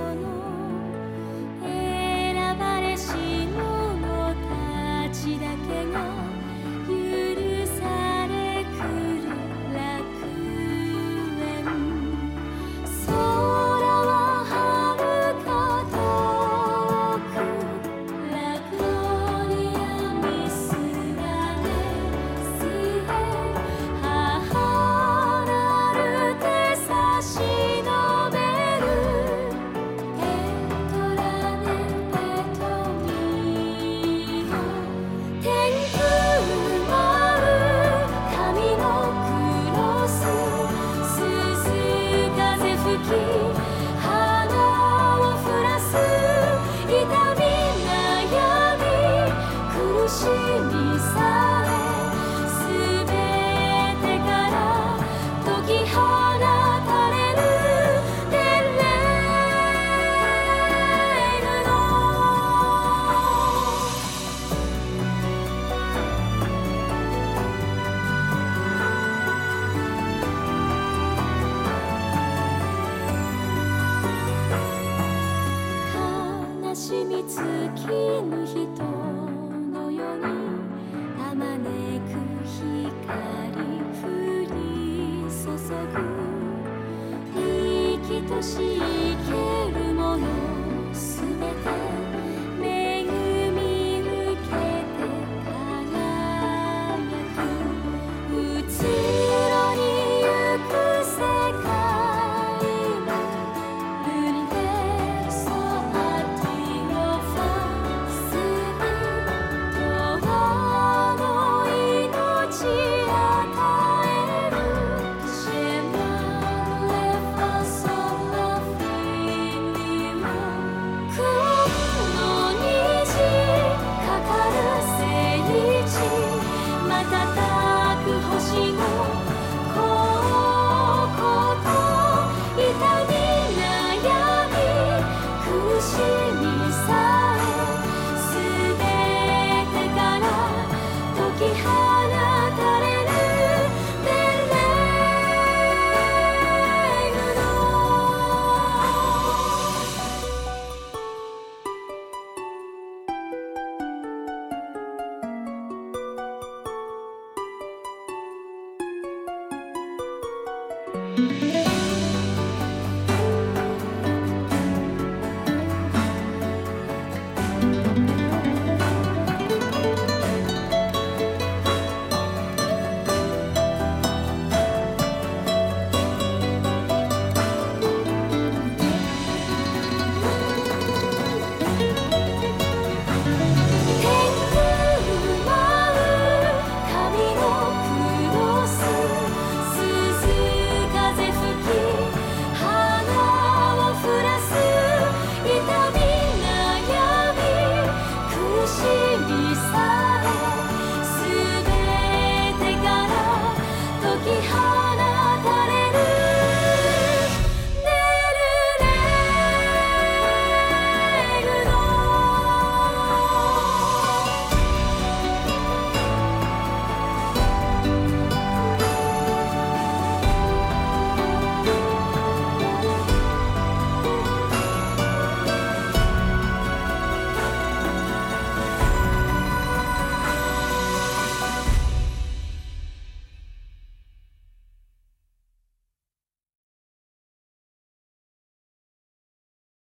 sonu s